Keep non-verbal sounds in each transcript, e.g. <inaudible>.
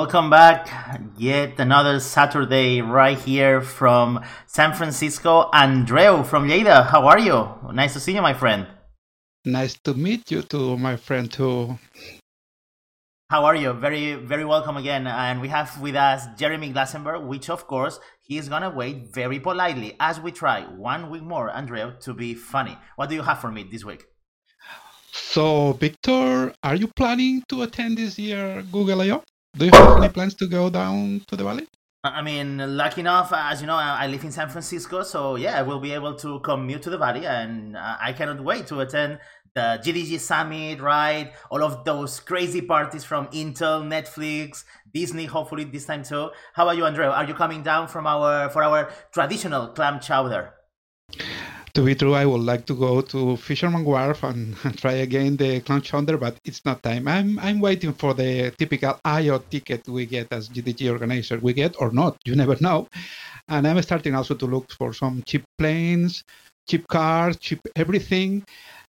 Welcome back. Yet another Saturday right here from San Francisco. Andreu from Lleida, how are you? Nice to see you, my friend. Nice to meet you too, my friend too. How are you? Very, very welcome again. And we have with us Jeremy Glassenberg, which of course he is gonna wait very politely as we try one week more, Andreu, to be funny. What do you have for me this week? So, Victor, are you planning to attend this year Google I/O? Do you have any plans to go down to the valley? I mean, lucky enough, as you know, I live in San Francisco, so yeah, I will be able to commute to the valley, and I cannot wait to attend the GDG Summit, right? All of those crazy parties from Intel, Netflix, Disney, hopefully this time too. How about you, Andrea? Are you coming down from our for our traditional clam chowder? To be true, I would like to go to Fisherman Wharf and, and <laughs> try again the clam chowder, but it's not time. I'm I'm waiting for the typical IO ticket we get as GDG organizer. We get or not, you never know. And I'm starting also to look for some cheap planes, cheap cars, cheap everything,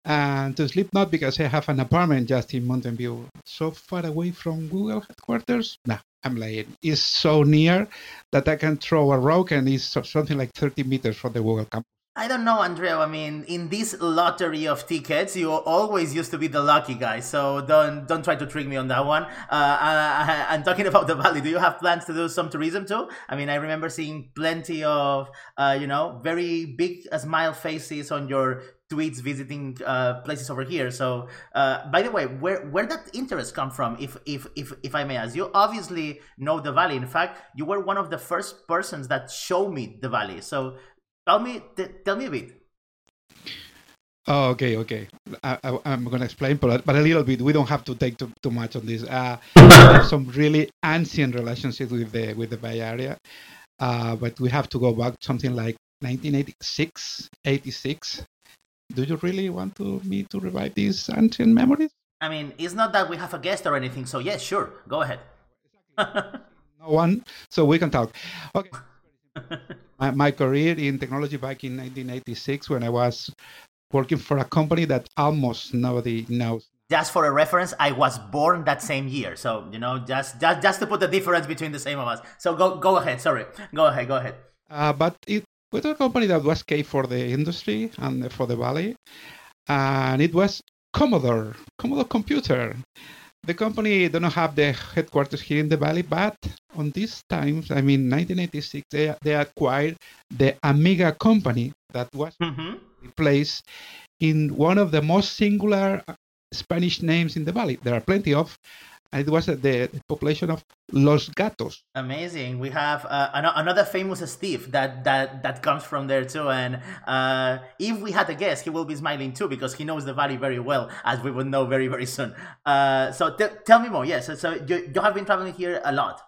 and to sleep not because I have an apartment just in Mountain View, so far away from Google headquarters. Nah, I'm lying. It's so near that I can throw a rock and it's something like 30 meters from the Google campus. I don't know, Andrea. I mean, in this lottery of tickets, you always used to be the lucky guy. So don't don't try to trick me on that one. Uh, I, am talking <laughs> about the valley. Do you have plans to do some tourism too? I mean, I remember seeing plenty of uh, you know very big uh, smile faces on your tweets visiting uh, places over here. So, uh, by the way, where where that interest come from? If if if if I may ask, you obviously know the valley. In fact, you were one of the first persons that showed me the valley. So, Tell me, t- tell me a bit. Oh, okay, okay. I, am going to explain, but, but a little bit. We don't have to take too, too much on this. Uh, have some really ancient relationships with the with the Bay Area, uh, but we have to go back something like 1986, 86. Do you really want to me to revive these ancient memories? I mean, it's not that we have a guest or anything, so yes, sure, go ahead. no one, so we can talk. Okay. <laughs> my, my career in technology back in 1986 when I was working for a company that almost nobody knows. Just for a reference, I was born that same year, so you know, just just just to put the difference between the same of us. So go go ahead. Sorry, go ahead. Go ahead. Uh, but it was a company that was key for the industry and for the valley, and it was Commodore, Commodore Computer the company don't have the headquarters here in the valley, but on these times, I mean, 1986, they, they acquired the Amiga company that was mm-hmm. placed in one of the most singular Spanish names in the valley. There are plenty of, and it was the, the population of Los Gatos. Amazing. We have uh, an- another famous Steve that, that that comes from there too. And uh, if we had a guest, he will be smiling too because he knows the valley very well, as we will know very very soon. Uh, so t- tell me more. Yes. so, so you, you have been traveling here a lot.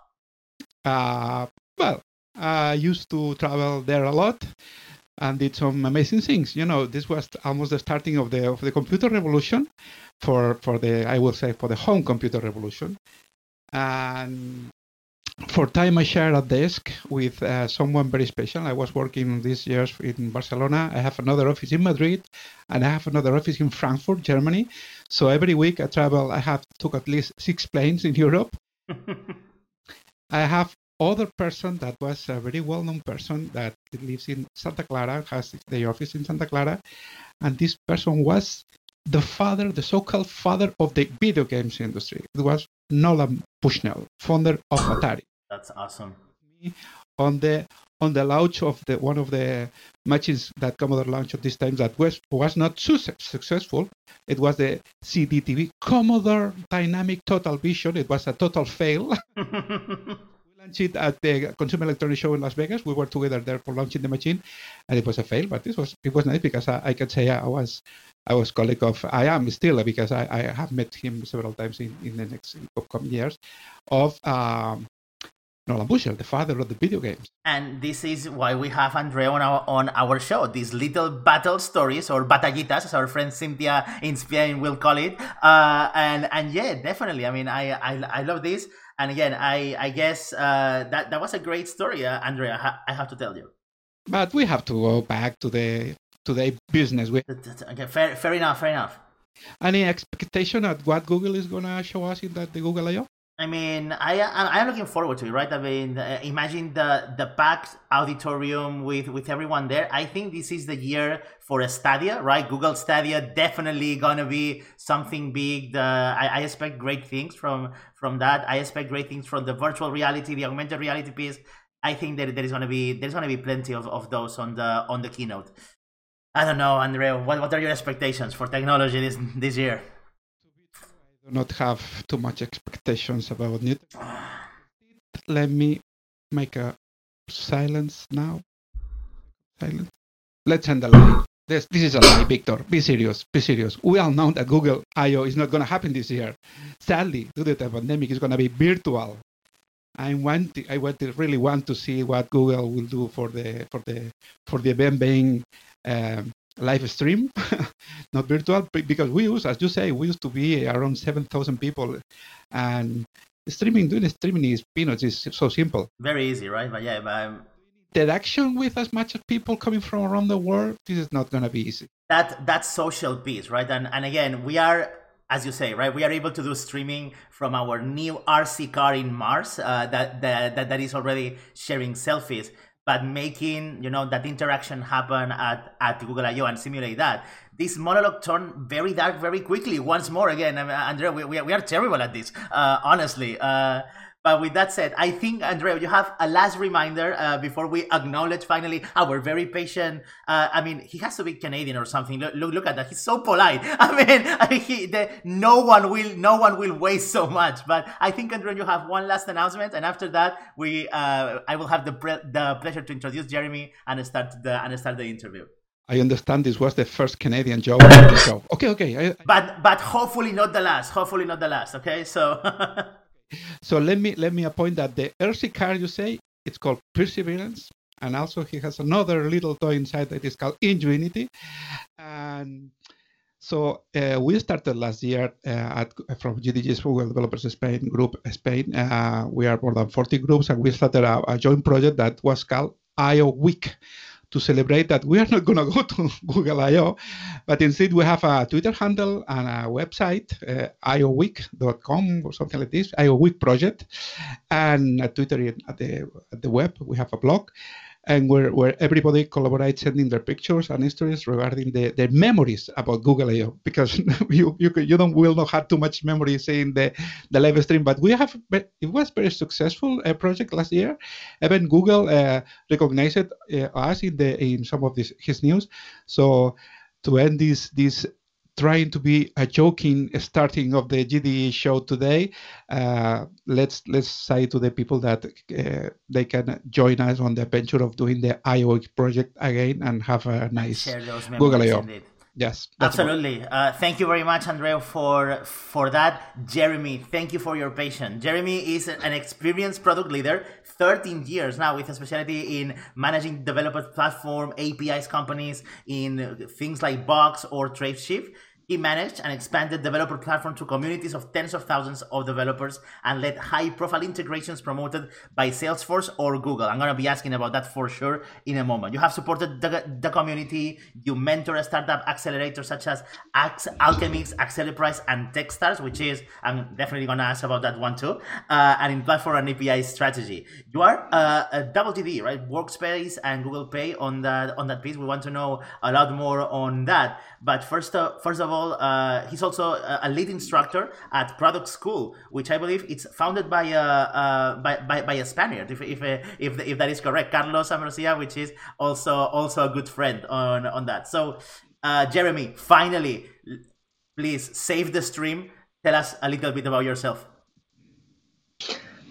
Uh, well, I used to travel there a lot and did some amazing things. You know, this was almost the starting of the of the computer revolution for for the I will say for the home computer revolution. And for time I shared a desk with uh, someone very special. I was working these years in Barcelona. I have another office in Madrid, and I have another office in Frankfurt, Germany. So every week I travel. I have took at least six planes in Europe. <laughs> I have other person that was a very well-known person that lives in Santa Clara, has the office in Santa Clara, and this person was the father, the so-called father of the video games industry. It was Nolan Bushnell, founder of Atari. That's awesome. On the on the launch of the one of the machines that Commodore launched at this time that was was not su- successful. It was the CDTV Commodore Dynamic Total Vision. It was a total fail. <laughs> launched it at the Consumer Electronics Show in Las Vegas. We were together there for launching the machine, and it was a fail. But this was it was nice because I, I can say I was I was colleague of I am still because I, I have met him several times in, in the next upcoming years of um, Nolan Bushnell, the father of the video games. And this is why we have Andreu on our on our show. These little battle stories or batallitas, as our friend Cynthia in Spain will call it. Uh, and and yeah, definitely. I mean, I I, I love this. And again, I I guess uh, that that was a great story, uh, Andrea. I, ha- I have to tell you. But we have to go back to the to the business. We... Okay, fair fair enough, fair enough. Any expectation at what Google is gonna show us in that the Google I/O? I mean, I I'm looking forward to it, right? I mean, uh, imagine the the packed auditorium with with everyone there. I think this is the year for a Stadia, right? Google Stadia definitely gonna be something big. The I, I expect great things from from that. I expect great things from the virtual reality, the augmented reality piece. I think that there is gonna be there's gonna be plenty of, of those on the on the keynote. I don't know, Andrea. What what are your expectations for technology this this year? Do not have too much expectations about it. Let me make a silence now. Silence. Let's end the line. This, this is a lie, Victor. Be serious. Be serious. We all know that Google I/O is not going to happen this year. Sadly, due to the pandemic, it's going to be virtual. I want. To, I want to really want to see what Google will do for the for the for the event being um, live stream, <laughs> not virtual, because we use, as you say, we used to be around 7,000 people. And streaming, doing streaming is peanuts, is so simple. Very easy, right? But yeah, but I'm... Interaction with as much as people coming from around the world, this is not going to be easy. That that social piece, right? And and again, we are as you say, right? We are able to do streaming from our new RC car in Mars uh, that, that that is already sharing selfies but making you know that interaction happen at, at Google I/O and simulate that. This monologue turned very dark very quickly. Once more, again, Andrea, we, we, are terrible at this, uh, honestly. Uh, but with that said, I think, Andrea, you have a last reminder uh, before we acknowledge finally our very patient. Uh, I mean, he has to be Canadian or something. Look, look, look at that. He's so polite. <laughs> I mean, I mean he, the, no one will, no one will waste so much. But I think, Andrea, you have one last announcement, and after that, we, uh, I will have the pre- the pleasure to introduce Jeremy and start the and start the interview. I understand this was the first Canadian joke on the show. Okay, okay. I, but but hopefully not the last. Hopefully not the last. Okay, so. <laughs> So let me let me appoint that the RC car you say it's called Perseverance, and also he has another little toy inside that is called Ingenuity, and so uh, we started last year uh, at, from GDG's Google Developers Spain group Spain. Uh, we are more than 40 groups, and we started a, a joint project that was called I/O Week to celebrate that we are not going to go to <laughs> Google I/O, but instead we have a Twitter handle and a website, uh, ioweek.com or something like this, IO Week project, and a Twitter at the at the web. We have a blog, and where, where everybody collaborates sending their pictures and stories regarding the, the memories about Google I/O because <laughs> you you you don't will not have too much memory seeing the the live stream, but we have it was very successful uh, project last year. Even Google uh, recognized uh, us in the in some of this his news. So to end this this trying to be a joking starting of the GDE show today. Uh, let's let's say to the people that uh, they can join us on the adventure of doing the I/O project again and have a nice Google I/O. Yes, absolutely. Uh, thank you very much, Andrea, for for that. Jeremy, thank you for your patience. Jeremy is an experienced product leader, 13 years now, with a specialty in managing developer platform, APIs companies in things like Box or Tradeshift. He managed and expanded developer platform to communities of tens of thousands of developers and led high-profile integrations promoted by Salesforce or Google. I'm going to be asking about that for sure in a moment. You have supported the, the community. You mentor a startup accelerator such as Alchemist, Acceleprise, and Techstars, which is, I'm definitely going to ask about that one too, uh, and in platform and API strategy. You are uh, a double DD, right? Workspace and Google Pay on that, on that piece. We want to know a lot more on that. But first, uh, first of all, uh, he's also a, lead instructor at Product School, which I believe it's founded by a uh, by, by, by, a Spaniard, if if, if if that is correct, Carlos Ambrosía, which is also also a good friend on on that. So, uh, Jeremy, finally, please save the stream. Tell us a little bit about yourself.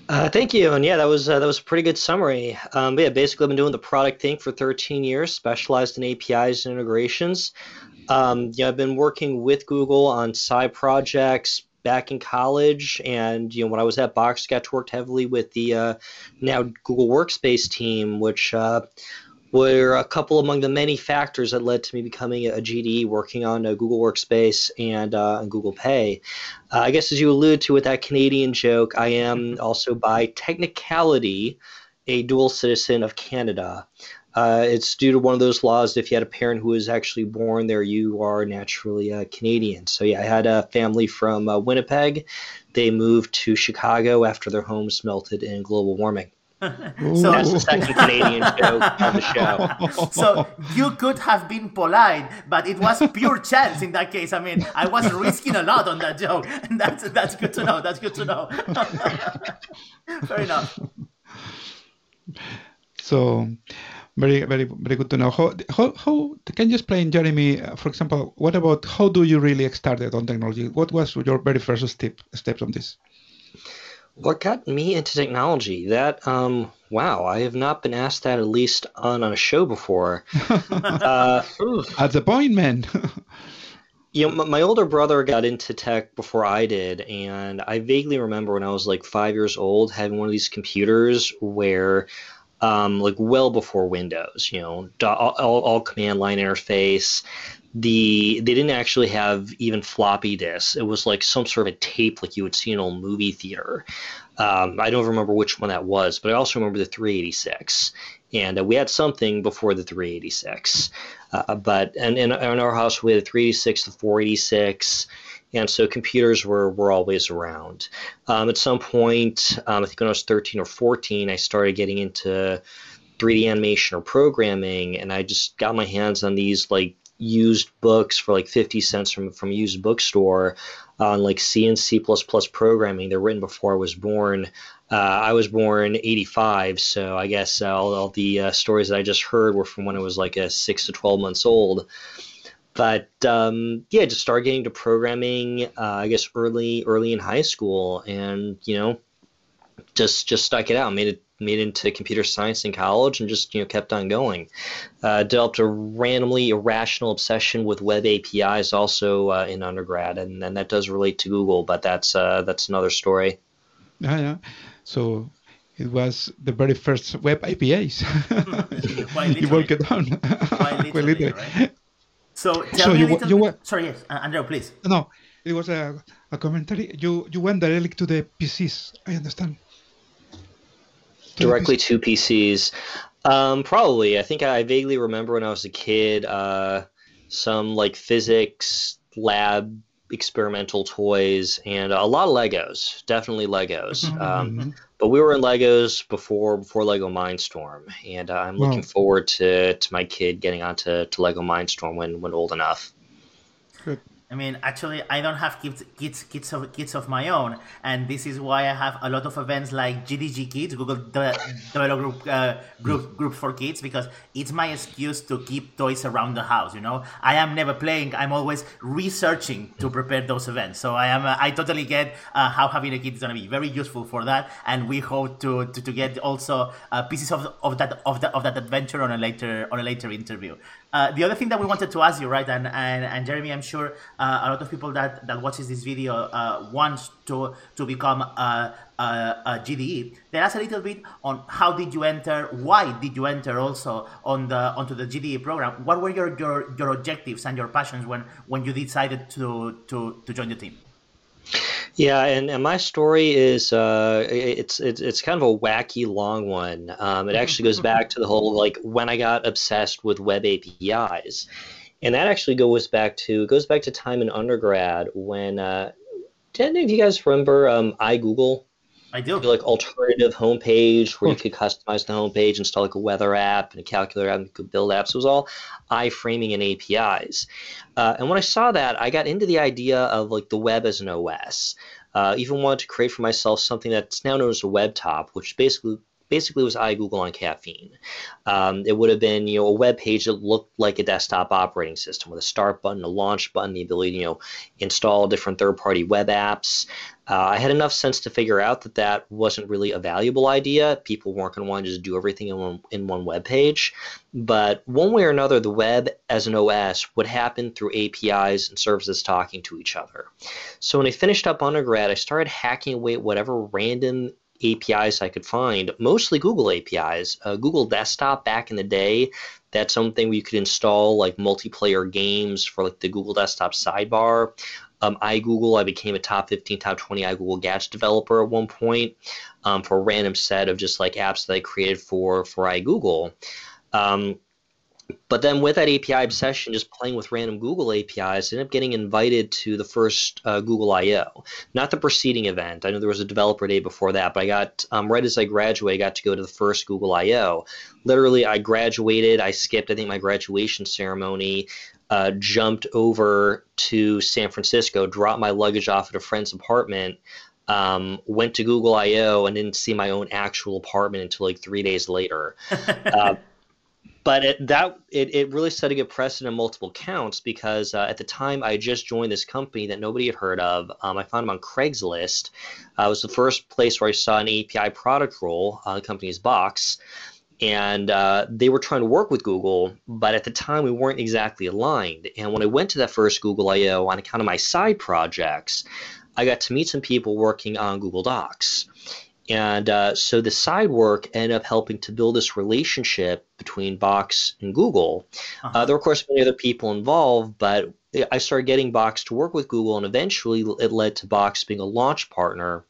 Uh, thank you, and yeah, that was uh, that was a pretty good summary. Um, yeah, basically, I've been doing the product thing for 13 years, specialized in APIs and integrations. Um, yeah, I've been working with Google on side projects back in college, and you know when I was at Box, got worked heavily with the uh, now Google Workspace team, which uh, were a couple among the many factors that led to me becoming a GDE, working on a Google Workspace and, uh, Google Pay. Uh, I guess as you alluded to with that Canadian joke, I am also by technicality a dual citizen of Canada. Uh, it's due to one of those laws. If you had a parent who was actually born there, you are naturally uh, Canadian. So yeah, I had a family from uh, Winnipeg. They moved to Chicago after their homes melted in global warming. <laughs> so <laughs> that's the second Canadian joke on the show. <laughs> So you could have been polite, but it was pure chance in that case. I mean, I was risking a lot on that joke. That's that's good to know. That's good to know. Fair enough. So, very very very good to know. How how, how can you explain, Jeremy? Uh, for example, what about how do you really started on technology? What was your very first step steps on this? What got me into technology? That um, wow, I have not been asked that at least on, a show before. <laughs> uh, At the point, man. <laughs> you know, my older brother got into tech before I did, and I vaguely remember when I was like five years old having one of these computers where um, like well before Windows, you know, all, all, command line interface the they didn't actually have even floppy disks. It was like some sort of a tape like you would see in old movie theater. Um, I don't remember which one that was, but I also remember the 386. And uh, we had something before the 386. Uh, but and in, our house we had the 386, the 486 and so computers were, were always around. Um, at some point, um, I think when I was 13 or 14, I started getting into 3D animation or programming, and I just got my hands on these like used books for like 50 cents from from used bookstore on like C and C++ programming. They're written before I was born. Uh, I was born 85, so I guess all, all, the uh, stories that I just heard were from when I was like a 6 to 12 months old. But um, yeah, just started getting to programming, uh, I guess early early in high school, and you know, just just stuck it out, made it made into computer science in college and just you know kept on going. Uh, developed a randomly irrational obsession with web APIs also uh, in undergrad, and, and that does relate to Google, but that's uh, that's another story. Yeah, yeah. So it was the very first web APIs. <laughs> you broke it down. Quite <laughs> literally, right? So tell so me you, a little you were, Sorry, yes, uh, Andrew, please. No, it was a, a commentary. You you went directly to the PCs. I understand directly to PCs. Um, probably. I think I vaguely remember when I was a kid, uh, some like physics lab experimental toys and a lot of Legos. Definitely Legos. Mm-hmm. Um, mm-hmm. but we were in Legos before before Lego Mindstorm, and uh, I'm looking forward to, to my kid getting onto to Lego Mindstorm when when old enough. Good. I mean, actually, I don't have kids, kids, kids of kids of my own, and this is why I have a lot of events like GDG Kids, Google Developer Group, uh, group group for kids, because it's my excuse to keep toys around the house. You know, I am never playing; I'm always researching to prepare those events. So I am, uh, I totally get uh, how having a kid is going to be very useful for that, and we hope to to, to get also uh, pieces of, of that of that of that adventure on a later on a later interview. Uh, the other thing that we wanted to ask you, right, and and, and Jeremy, I'm sure uh, a lot of people that, that watches this video uh, wants to to become a, a, a, GDE. Tell us a little bit on how did you enter, why did you enter also on the onto the GDE program? What were your your, your objectives and your passions when when you decided to to to join the team? Yeah, and, and my story is uh, it's it's it's kind of a wacky long one. Um, it actually goes back to the whole like when I got obsessed with web APIs, and that actually goes back to goes back to time in undergrad when. Uh, do any of you guys remember um, iGoogle? I do. Like alternative homepage where you could customize the homepage, install like a weather app and a calculator app, and you could build apps. It was all iframing and APIs. Uh, and when I saw that, I got into the idea of like the web as an OS. Uh, even wanted to create for myself something that's now known as a web top, which basically basically was iGoogle on caffeine. Um, it would have been you know a web page that looked like a desktop operating system with a start button, a launch button, the ability to you know install different third-party web apps. Uh, I had enough sense to figure out that that wasn't really a valuable idea. People weren't going to want to just do everything in one, in one web page. But one way or another, the web as an OS would happen through APIs and services talking to each other. So when I finished up undergrad, I started hacking away at whatever random APIs I could find, mostly Google APIs. Uh, Google Desktop back in the day, that's something where you could install like multiplayer games for like the Google Desktop sidebar. Um, iGoogle, I became a top 15, top 20 iGoogle gadget developer at one point um, for a random set of just like apps that I created for for iGoogle. Um, but then with that API obsession, just playing with random Google APIs, I ended up getting invited to the first uh, Google I/O, not the preceding event. I know there was a developer day before that, but I got um, right as I graduated, I got to go to the first Google I/O. Literally, I graduated. I skipped, I think, my graduation ceremony. Uh, jumped over to San Francisco, dropped my luggage off at a friend's apartment, um, went to Google I/O, and didn't see my own actual apartment until like three days later. <laughs> uh, but it, that it, it really set a good precedent on multiple counts because uh, at the time I just joined this company that nobody had heard of. Um, I found them on Craigslist. Uh, it was the first place where I saw an API product role. Uh, the company's Box, and uh, they were trying to work with Google, but at the time we weren't exactly aligned. And when I went to that first Google I/O on account of my side projects, I got to meet some people working on Google Docs. And uh, so the side work ended up helping to build this relationship between Box and Google. Uh-huh. Uh, there were, of course, many other people involved, but I started getting Box to work with Google, and eventually it led to Box being a launch partner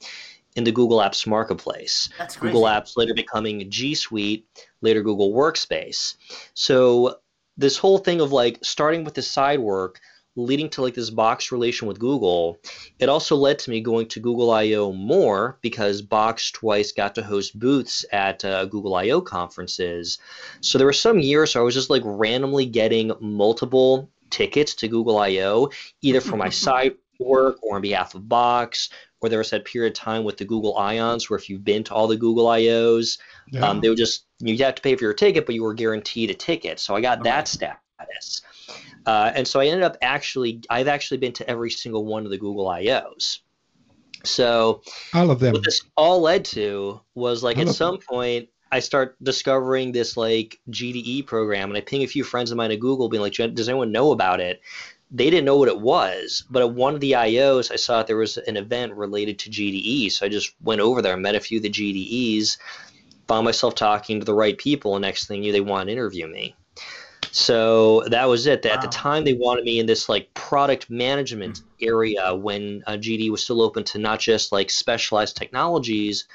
in the Google Apps Marketplace. that's Google Apps later becoming G Suite, later Google Workspace. So this whole thing of like starting with the side work leading to like this box relation with Google, it also led to me going to Google I/O more because Box twice got to host booths at uh, Google I/O conferences. So there were some years where I was just like randomly getting multiple tickets to Google I/O, either for my <laughs> side work or on behalf of Box. Or there was that period of time with the Google Ions where if you've been to all the Google I/Os, yeah. um, they would just you had to pay for your ticket, but you were guaranteed a ticket. So I got okay. that status. Uh, and so I ended up actually, I've actually been to every single one of the Google I/Os. So all of them. What this all led to was like all at some them. point I start discovering this like GDE program, and I ping a few friends of mine at Google, being like, "Does anyone know about it?" They didn't know what it was, but at one of the I/Os, I saw that there was an event related to GDE, so I just went over there, met a few of the GDEs, found myself talking to the right people, and next thing you, they want to interview me. So that was it. Wow. At the time, they wanted me in this like product management mm-hmm. area when uh, GD was still open to not just like specialized technologies,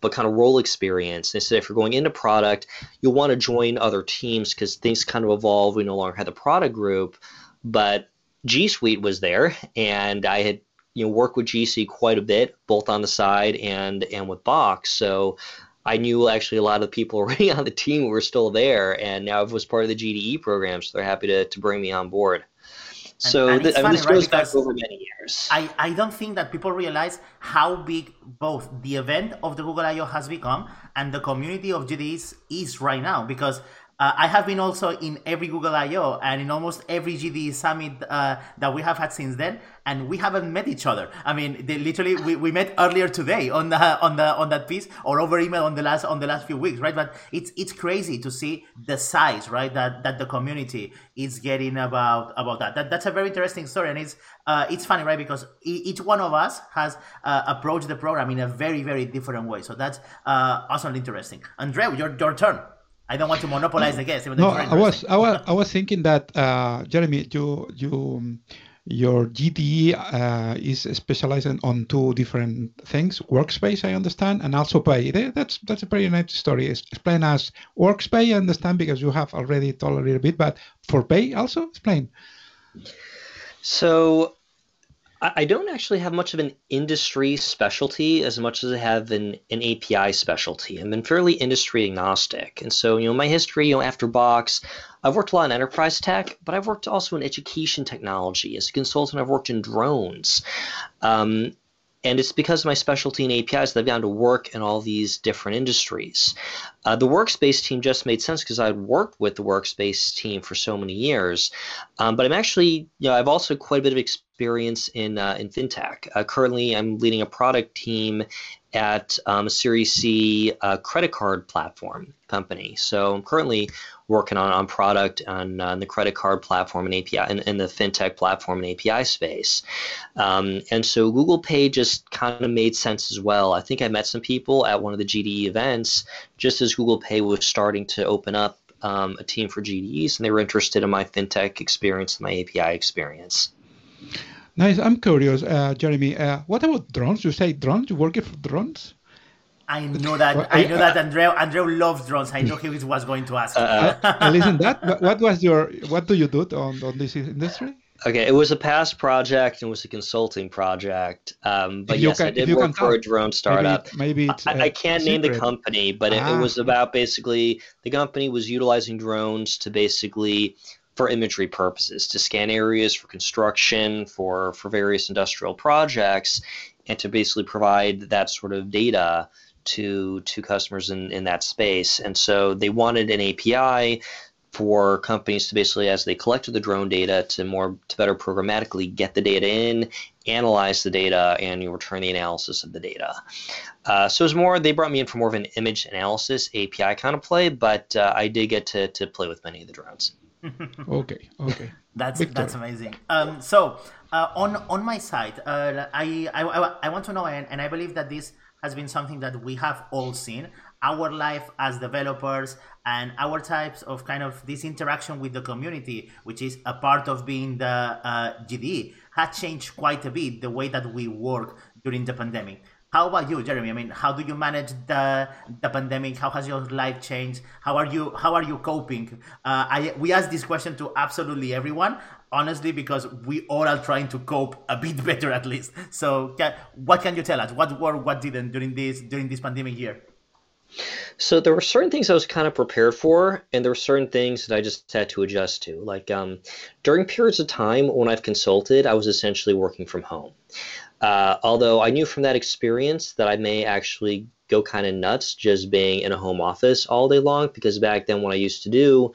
but kind of role experience. They said if you're going into product, you'll want to join other teams because things kind of evolve. We no longer had the product group, but G Suite was there, and I had you know worked with GC quite a bit, both on the side and and with Box. So I knew actually a lot of the people <laughs> already on the team were still there, and now I was part of the GDE program, so they're happy to, to bring me on board. So and, and th- this right? goes back over many years. I, I don't think that people realize how big both the event of the Google I/O has become and the community of GDEs is right now because uh, I have been also in every Google I/O and in almost every GDE summit uh, that we have had since then, and we haven't met each other. I mean, they literally we, we met earlier today on the on the on that piece or over email on the last on the last few weeks, right? But it's it's crazy to see the size, right? That that the community is getting about about that. That that's a very interesting story, and it's uh, it's funny, right? Because each one of us has uh, approached the program in a very very different way. So that's uh, awesomely interesting. Andreu, your your turn. I don't want to monopolize the guest. No, I was, I was, I was thinking that uh, Jeremy, you, you, your GDE uh, is specialized on two different things: workspace, I understand, and also pay. That's that's a pretty nice story. Explain us workspace. I understand because you have already told a little bit, but for pay also explain. So I don't actually have much of an industry specialty as much as I have an, an API specialty. I've been fairly industry agnostic. And so, you know, my history, you know, after Box, I've worked a lot in enterprise tech, but I've worked also in education technology. As a consultant, I've worked in drones. Um, and it's because of my specialty in APIs that I've gotten to work in all these different industries. Uh, the workspace team just made sense because I'd worked with the workspace team for so many years. Um, but I'm actually, you know, I've also quite a bit of experience in uh, in fintech. Uh, currently, I'm leading a product team at um, a Series C uh, credit card platform company. So I'm currently working on, on product on, on the credit card platform and API and, and the fintech platform and API space. Um, and so Google Pay just kind of made sense as well. I think I met some people at one of the GDE events just as Google Pay was starting to open up um, a team for GDEs and they were interested in my fintech experience, and my API experience. Nice. I'm curious, uh, Jeremy. Uh, what about drones? You say drones? You working for drones? I know that. I know that Andreu Andreu loves drones. I know he was going to ask. Uh, uh, listen, that what was your what do you do on on this industry? Okay, it was a past project and it was a consulting project. Um, but yes, can, I did work for a drone startup. Maybe, maybe I, I, can't name the company, but it, ah. it was about basically the company was utilizing drones to basically for imagery purposes to scan areas for construction for for various industrial projects and to basically provide that sort of data to to customers in, in that space. And so they wanted an API for companies to basically, as they collected the drone data, to more to better programmatically get the data in, analyze the data, and you return the analysis of the data. Uh, so was more they brought me in for more of an image analysis API kind of play, but uh, I did get to to play with many of the drones. <laughs> okay, okay. That's Victor. that's amazing. Um, so uh, on on my side, uh, I, I I want to know, and, and I believe that this has been something that we have all seen. Our life as developers and our types of kind of this interaction with the community, which is a part of being the uh, GDE, had changed quite a bit the way that we work during the pandemic. How about you, Jeremy? I mean, how do you manage the the pandemic? How has your life changed? How are you How are you coping? Uh, I we ask this question to absolutely everyone, honestly, because we all are trying to cope a bit <laughs> better at least. So, can, what can you tell us? What worked? What didn't during this during this pandemic year? So there were certain things I was kind of prepared for, and there were certain things that I just had to adjust to. Like um, during periods of time when I've consulted, I was essentially working from home. Uh, although I knew from that experience that I may actually go kind of nuts just being in a home office all day long, because back then what I used to do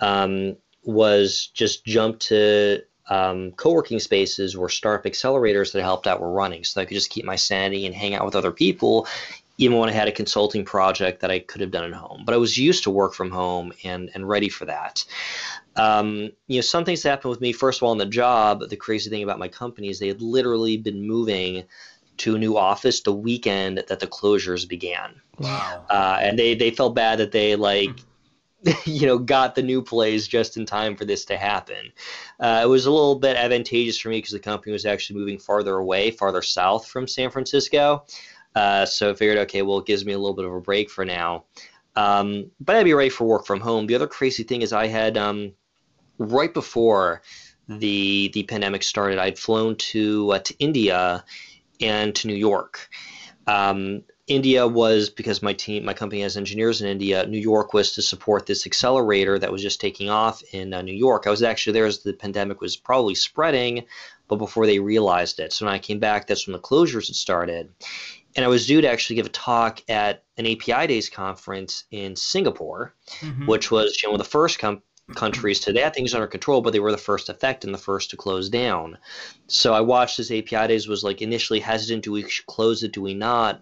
um, was just jump to um, co-working spaces where startup accelerators that I helped out were running, so I could just keep my sanity and hang out with other people, even when I had a consulting project that I could have done at home. But I was used to work from home and and ready for that. Um, you know, some things happened with me. First of all, in the job, the crazy thing about my company is they had literally been moving to a new office the weekend that the closures began. Wow. Uh, and they they felt bad that they like. <laughs> you know, got the new place just in time for this to happen. Uh, it was a little bit advantageous for me because the company was actually moving farther away, farther south from San Francisco. Uh, so I figured, okay, well, it gives me a little bit of a break for now. Um, but I'd be ready for work from home. The other crazy thing is I had um, right before the the pandemic started, I'd flown to uh, to India and to New York. Um, India was because my team, my company has engineers in India. New York was to support this accelerator that was just taking off in uh, New York. I was actually there as the pandemic was probably spreading, but before they realized it. So when I came back, that's when the closures had started and I was due to actually give a talk at an API Days conference in Singapore, mm-hmm. which was you know, one of the first com- countries to that things under control, but they were the first effect and the first to close down. So I watched this API Days was like initially hesitant: do we close it? Do we not?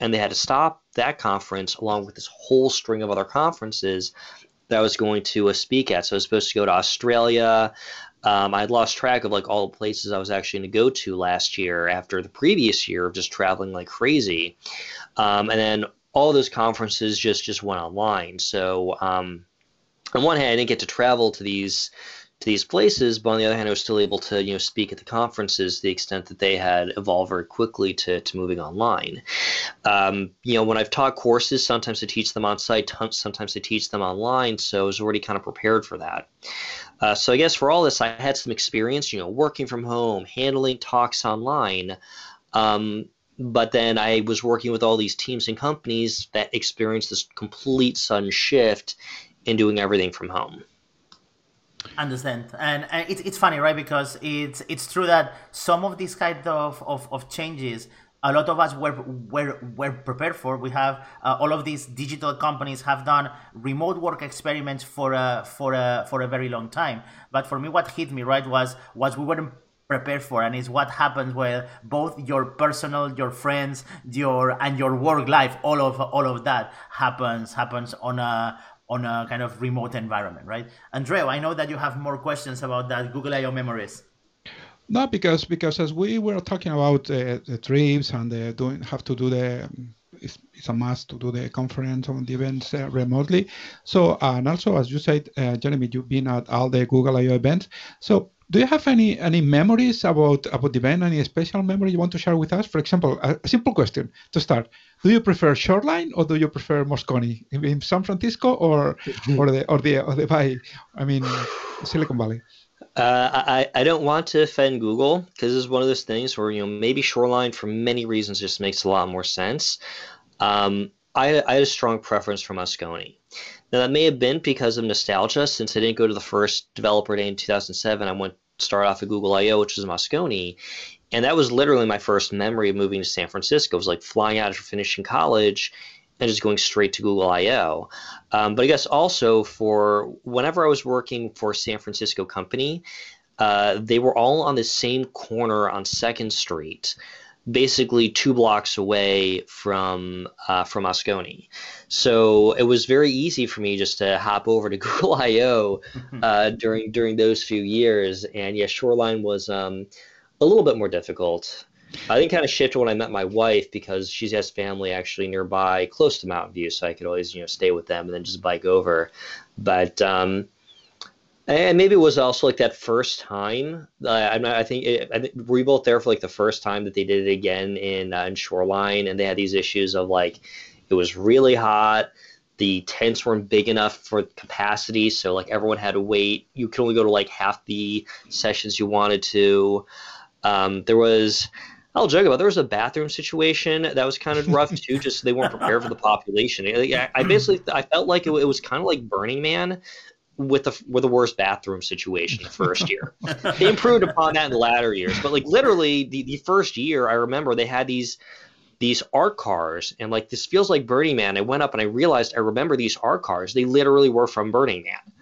And they had to stop that conference along with this whole string of other conferences that I was going to uh, speak at. So I was supposed to go to Australia, um, I'd lost track of like all the places I was actually going to go to last year after the previous year of just traveling like crazy. Um, and then all those conferences just just went online. So um, on one hand, I didn't get to travel to these to these places, but on the other hand, I was still able to you know speak at the conferences to the extent that they had evolved very quickly to, to moving online. Um, you know, when I've taught courses, sometimes I teach them on site, sometimes I teach them online, so I was already kind of prepared for that. Uh, so I guess for all this, I had some experience, you know, working from home, handling talks online. Um, but then I was working with all these teams and companies that experienced this complete sudden shift in doing everything from home. Understand, and, and it's, it's funny, right? Because it's it's true that some of these kind of, of, of changes a lot of us were were, were prepared for. We have uh, all of these digital companies have done remote work experiments for a for a for a very long time. But for me, what hit me right was was we weren't prepared for, and it's what happens where both your personal, your friends, your and your work life, all of all of that happens happens on a on a kind of remote environment, right? Andreu, I know that you have more questions about that Google I/O memories. No, because because as we were talking about uh, the trips and the doing have to do the it's, it's, a must to do the conference on the events uh, remotely. So and also as you said, uh, Jeremy, you've been at all the Google I/O events. So do you have any any memories about about the event? Any special memory you want to share with us? For example, a, a simple question to start: Do you prefer Shoreline or do you prefer Moscone in San Francisco or <laughs> or the or the or the Bay? I mean, Silicon Valley. Uh, I, I don't want to offend Google because it's one of those things where you know maybe Shoreline for many reasons just makes a lot more sense. Um, I, I had a strong preference for Moscone. Now that may have been because of nostalgia, since I didn't go to the first developer day in 2007. I went start off at Google I/O, which was Moscone, and that was literally my first memory of moving to San Francisco. It was like flying out after finishing college and just going straight to Google I/O. Um, but I guess also for whenever I was working for a San Francisco company, uh, they were all on the same corner on Second Street, basically two blocks away from uh, from Moscone. So it was very easy for me just to hop over to <laughs> Google I/O <laughs> uh, during during those few years. And yeah, Shoreline was um, a little bit more difficult. I think kind of shifted when I met my wife because she has family actually nearby, close to Mountain View, so I could always you know stay with them and then just bike over. But um, and maybe it was also like that first time. Uh, I'm not, I think it, I think were we both there for like the first time that they did it again in uh, in Shoreline, and they had these issues of like it was really hot. The tents weren't big enough for capacity, so like everyone had to wait. You could only go to like half the sessions you wanted to. Um, there was I'll joke about. There was a bathroom situation that was kind of rough too. Just they weren't prepared for the population. I, I basically I felt like it, it was kind of like Burning Man with the with the worst bathroom situation the first year. they improved upon that in the latter years, but like literally the, the first year, I remember they had these these art cars, and like this feels like Burning Man. I went up and I realized I remember these art cars. They literally were from Burning Man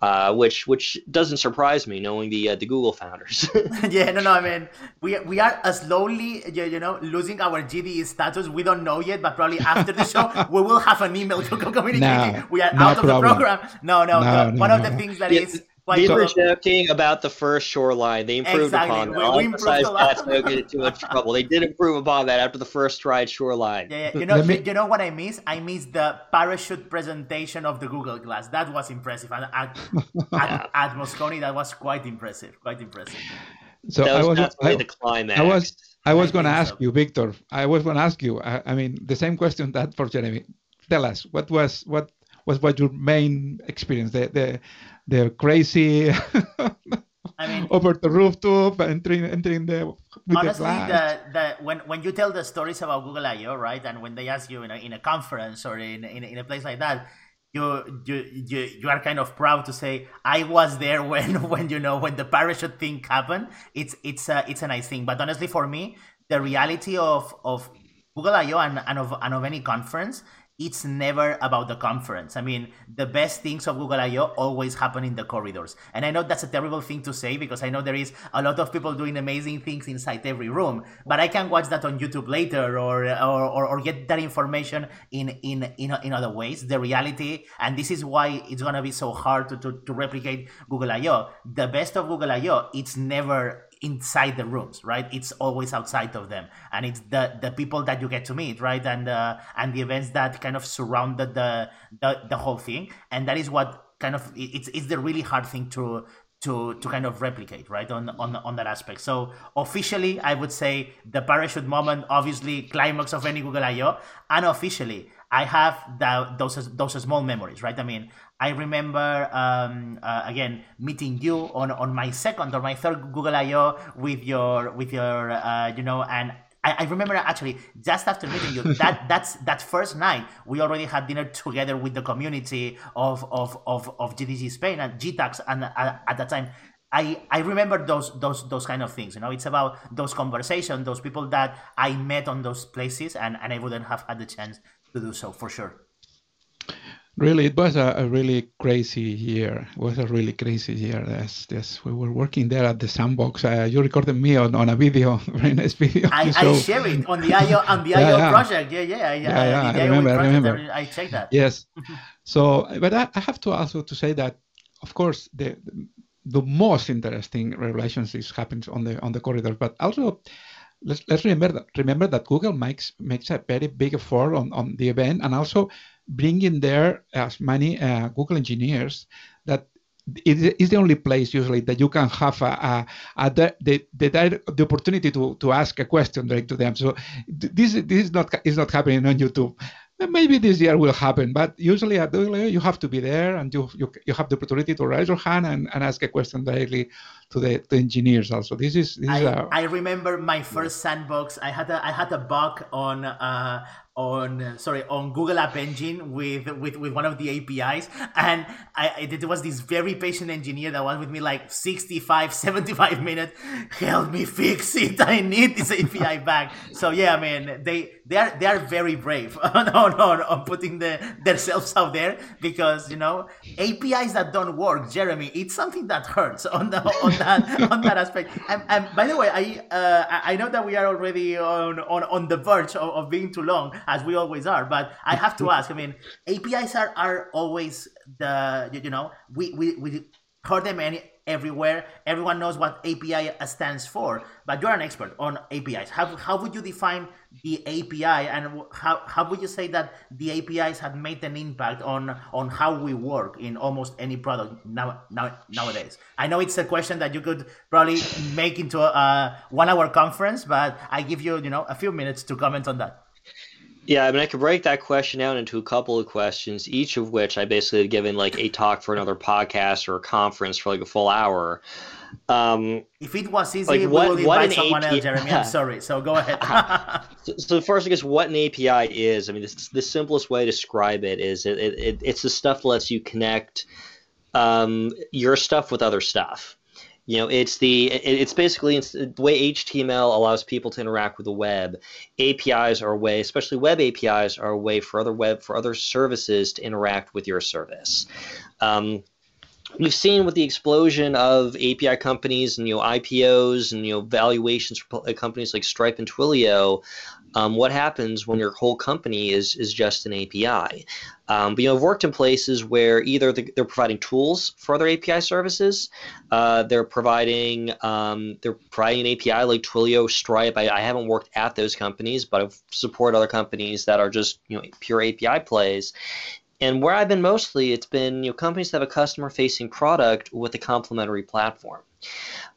uh, which which doesn't surprise me knowing the uh, the Google founders. <laughs> <laughs> yeah, no, no. I mean, <laughs> we we are slowly, you know, losing our GDE status. We don't know yet, but probably after the show, we will have an email communicating. No, we are out of problem. the program. No, no. no, no one no, of the things that yeah, is we uh, were joking about the first shoreline. They improved exactly. upon that. We, we improved that so get into too much trouble. They did improve upon that after the first stride shoreline. Yeah, yeah. You know, me... you know what I miss? I miss the parachute presentation of the Google Glass. That was impressive. And at, <laughs> at, at Moscone, that was quite impressive. Quite impressive. So that was, I was I, the climax. I was I was going to ask so. you, Victor. I was going to ask you. I, I mean, the same question that for Jeremy. Tell us what was what was what your main experience the the the crazy I mean, <laughs> over the rooftop, entering entering the honestly, the, the when when you tell the stories about Google I/O, right, and when they ask you in a, in a conference or in, in in a place like that, you you you you are kind of proud to say I was there when <laughs> when you know when the parachute thing happened. It's it's a it's a nice thing, but honestly, for me, the reality of of Google I/O and, and of and of any conference it's never about the conference. I mean, the best things of Google I/O always happen in the corridors. And I know that's a terrible thing to say because I know there is a lot of people doing amazing things inside every room. But I can watch that on YouTube later or or, or, get that information in, in in in other ways. The reality, and this is why it's gonna be so hard to, to, to replicate Google I/O. The best of Google I/O, it's never inside the rooms right? It's always outside of them. And it's the the people that you get to meet right? And uh, and the events that kind of surrounded the, the the whole thing. And that is what kind of it's it's the really hard thing to to to kind of replicate right? On on on that aspect. So officially i would say the parachute moment obviously climax of any google io unofficially i have the, those those small memories right? I mean I remember um, uh, again meeting you on, on my second or my third Google I/O with your with your uh, you know and I, I, remember actually just after meeting you that <laughs> that's that first night we already had dinner together with the community of of of, of GDG Spain and GTAX and uh, at that time I, I remember those those those kind of things you know it's about those conversations those people that I met on those places and, and I wouldn't have had the chance to do so for sure. Really, it was a, a, really crazy year. It was a really crazy year. Yes, yes. We were working there at the sandbox. Uh, you recorded me on, on a video, <laughs> very nice video. I, I share it on the IO on the <laughs> yeah, IO yeah. project. Yeah, yeah, yeah. yeah, yeah I remember. I remember. I checked that. Yes. <laughs> so, but I, I, have to also to say that, of course, the the most interesting relationships happens on the on the corridors, but also let's let's remember that remember that Google makes makes a very big effort on, on the event and also bringing there as many uh, Google engineers that it is the only place usually that you can have a, a, a the, the, the, the opportunity to, to ask a question direct to them. So this this is not is not happening on YouTube. Maybe this year will happen, but usually at the you have to be there and you, you, you have the opportunity to raise your hand and, and ask a question directly to the, the engineers also. This is, this I, is a, I remember my first sandbox. I had a I had a bug on uh, on sorry on Google App Engine with with with one of the APIs and I it was this very patient engineer that was with me like 65 <laughs> 75 minutes. Help me fix it. <laughs> I need this API back. So yeah I mean they they are they are very brave <laughs> on, on, on putting the themselves out there because you know APIs that don't work Jeremy it's something that hurts on the on that on that aspect. And, and by the way I uh, I know that we are already on on, on the verge of, of being too long as we always are. But I have to ask. I mean, APIs are, are always the you know we we we heard them any everywhere. Everyone knows what API stands for, but you're an expert on APIs. How, how would you define the API and how, how would you say that the APIs have made an impact on, on how we work in almost any product now, now nowadays? I know it's a question that you could probably make into a one hour conference, but I give you, you know, a few minutes to comment on that. Yeah, I mean, I could break that question down into a couple of questions, each of which I basically have given like a talk for another podcast or a conference for like a full hour. Um, if it was easy, like what, we would invite someone API, else, Jeremy. I'm <laughs> sorry. So go ahead. <laughs> so, so, first, I guess what an API is. I mean, this, the simplest way to describe it is it, it, it's the stuff that lets you connect um, your stuff with other stuff you know it's the it's basically it's the way html allows people to interact with the web. Apis are a way especially web apis are a way for other web for other services to interact with your service. Um, we've seen with the explosion of API companies and you know IPOs and you know valuations for companies like Stripe and Twilio, um, what happens when your whole company is is just an API. Um, but you know, I've worked in places where either they're providing tools for other API services, uh, they're providing um, they're providing an API like Twilio, Stripe. I, I, haven't worked at those companies, but I've supported other companies that are just you know pure API plays. And where I've been mostly, it's been you know companies that have a customer-facing product with a complementary platform.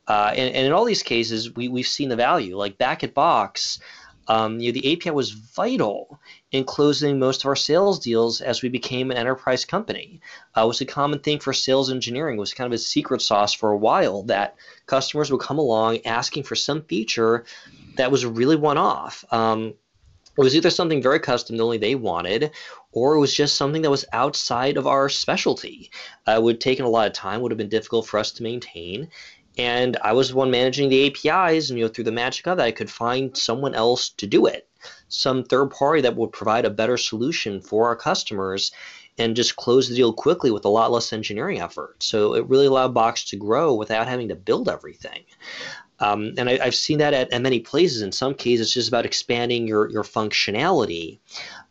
Uh, and, and, in all these cases, we, we've seen the value. Like back at Box, um, you know, the API was vital in closing most of our sales deals as we became an enterprise company. Uh, it was a common thing for sales engineering. It was kind of a secret sauce for a while that customers would come along asking for some feature that was really one-off. Um, it was either something very custom that only they wanted, or it was just something that was outside of our specialty. Uh, it would have taken a lot of time, would have been difficult for us to maintain, and I was the one managing the APIs, and you know through the magic of that, I could find someone else to do it, some third party that would provide a better solution for our customers, and just close the deal quickly with a lot less engineering effort. So it really allowed Box to grow without having to build everything. Um, and I, have seen that at, at, many places. In some cases, it's just about expanding your, your functionality.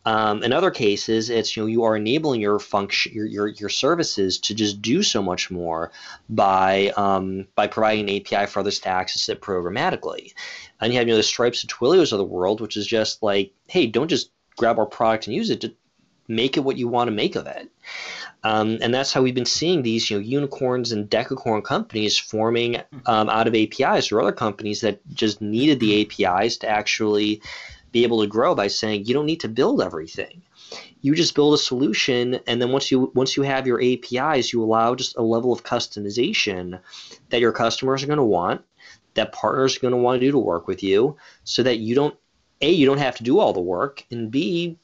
Um, in other cases, it's you know you are enabling your function your, your, your services to just do so much more by um, by providing an API for others to access it programmatically. And you have you know the Stripes and Twilios of the world, which is just like, hey, don't just grab our product and use it. Just make it what you want to make of it. Um, and that's how we've been seeing these, you know, unicorns and decacorn companies forming um, out of APIs or other companies that just needed the APIs to actually be able to grow by saying you don't need to build everything. You just build a solution, and then once you once you have your APIs, you allow just a level of customization that your customers are going to want, that partners are going to want to do to work with you, so that you don't a you don't have to do all the work, and b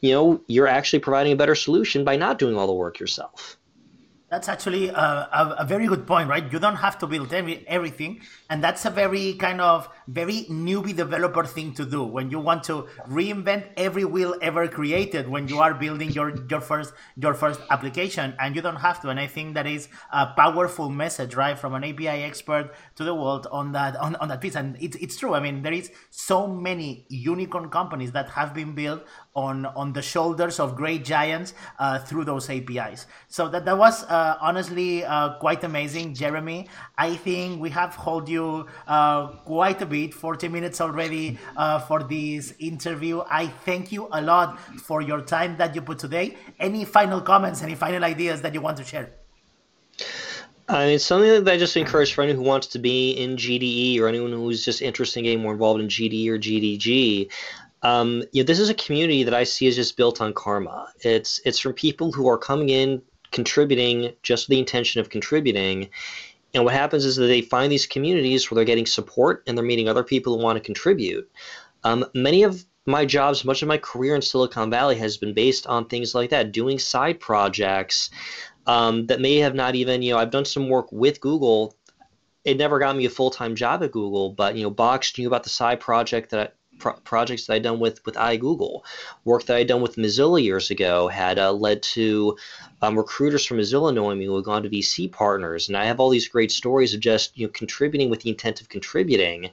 you know you're actually providing a better solution by not doing all the work yourself. That's actually a, a, a, very good point, right? You don't have to build every, everything. And that's a very kind of very newbie developer thing to do when you want to reinvent every wheel ever created when you are building your, your first your first application. And you don't have to. And I think that is a powerful message, right? From an API expert to the world on that on, on that piece. And it's it's true. I mean, there is so many unicorn companies that have been built on on the shoulders of great giants uh, through those APIs. So that that was uh, honestly uh, quite amazing, Jeremy. I think we have hold you uh, quite a bit, 40 minutes already uh, for this interview. I thank you a lot for your time that you put today. Any final comments, any final ideas that you want to share? I mean, something that I just encourage for anyone who wants to be in GDE or anyone who's just interested in getting more involved in GDE or GDG. Um, you know, this is a community that I see as just built on karma. It's it's from people who are coming in, contributing just the intention of contributing, and what happens is that they find these communities where they're getting support and they're meeting other people who want to contribute. Um, many of my jobs, much of my career in Silicon Valley has been based on things like that, doing side projects um, that may have not even, you know, I've done some work with Google. It never got me a full time job at Google, but you know, Box knew about the side project that pro- projects that I'd done with with iGoogle, work that I'd done with Mozilla years ago had uh, led to um, recruiters from Mozilla knowing me who had gone to VC partners, and I have all these great stories of just you know contributing with the intent of contributing,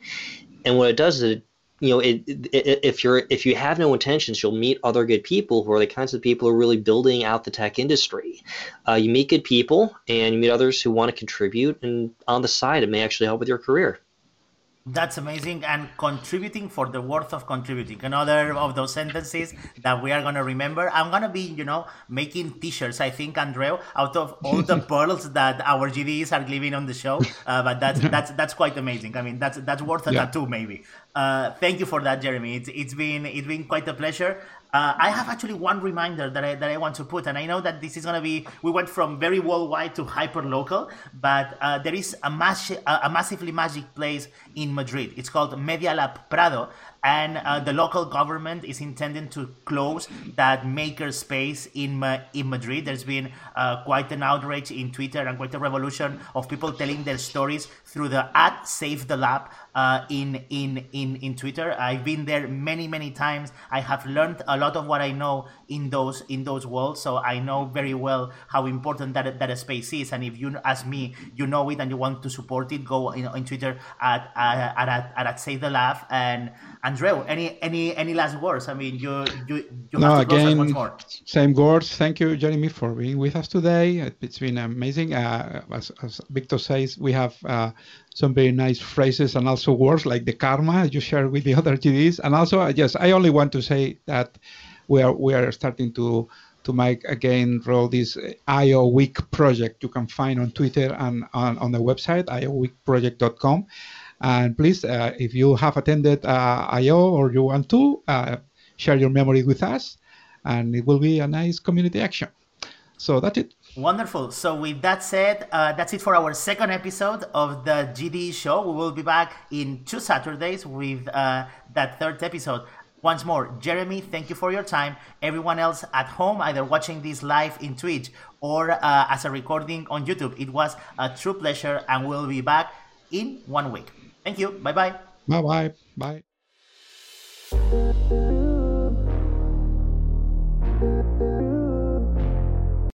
and what it does is it you know, it, it, if you're if you have no intentions, you'll meet other good people who are the kinds of people who are really building out the tech industry. Uh, you meet good people, and you meet others who want to contribute, and on the side, it may actually help with your career. That's amazing and contributing for the worth of contributing. Another of those sentences that we are gonna remember. I'm gonna be, you know, making T-shirts. I think, Andreu, out of all the <laughs> pearls that our GDEs are giving on the show. Uh, but that's that's that's quite amazing. I mean, that's that's worth a yeah. tattoo, maybe. Uh, thank you for that, Jeremy. It's, it's been it's been quite a pleasure. Uh, I have actually one reminder that I, that I want to put, and I know that this is going to be, we went from very worldwide to hyper local, but uh, there is a, mass, a massively magic place in Madrid. It's called Media Lab Prado, and uh, the local government is intending to close that maker space in, in Madrid. There's been uh, quite an outrage in Twitter and quite a revolution of people telling their stories through the at Save the Lab uh, in, in, in, in Twitter. I've been there many, many times. I have learned a lot of what I know in those in those worlds, so I know very well how important that, that space is. And if you, as me, you know it and you want to support it, go in, Twitter at, at, at, at, at Save the Lab. and And Andreu, any any any last words? I mean, you you, you no, again, Same words. Thank you, Jeremy, for being with us today. It's been amazing. Uh, as, as Victor says, we have uh, some very nice phrases and also words like the karma you share with the <laughs> other GDEs. And also, yes, I only want to say that we are we are starting to to make again roll this IO Week project you can find on Twitter and on, on the website ioweekproject.com. And please, uh, if you have attended uh, IO or you want to, uh, share your memory with us, and it will be a nice community action. So that's it. Wonderful. So with that said, uh, that's it for our second episode of the GDE show. We will be back in two Saturdays with uh, that third episode. Once more, Jeremy, thank you for your time. Everyone else at home, either watching this live in Twitch or uh, as a recording on YouTube, it was a true pleasure, and we'll be back in one week. Thank you. Bye bye. Bye bye. Bye.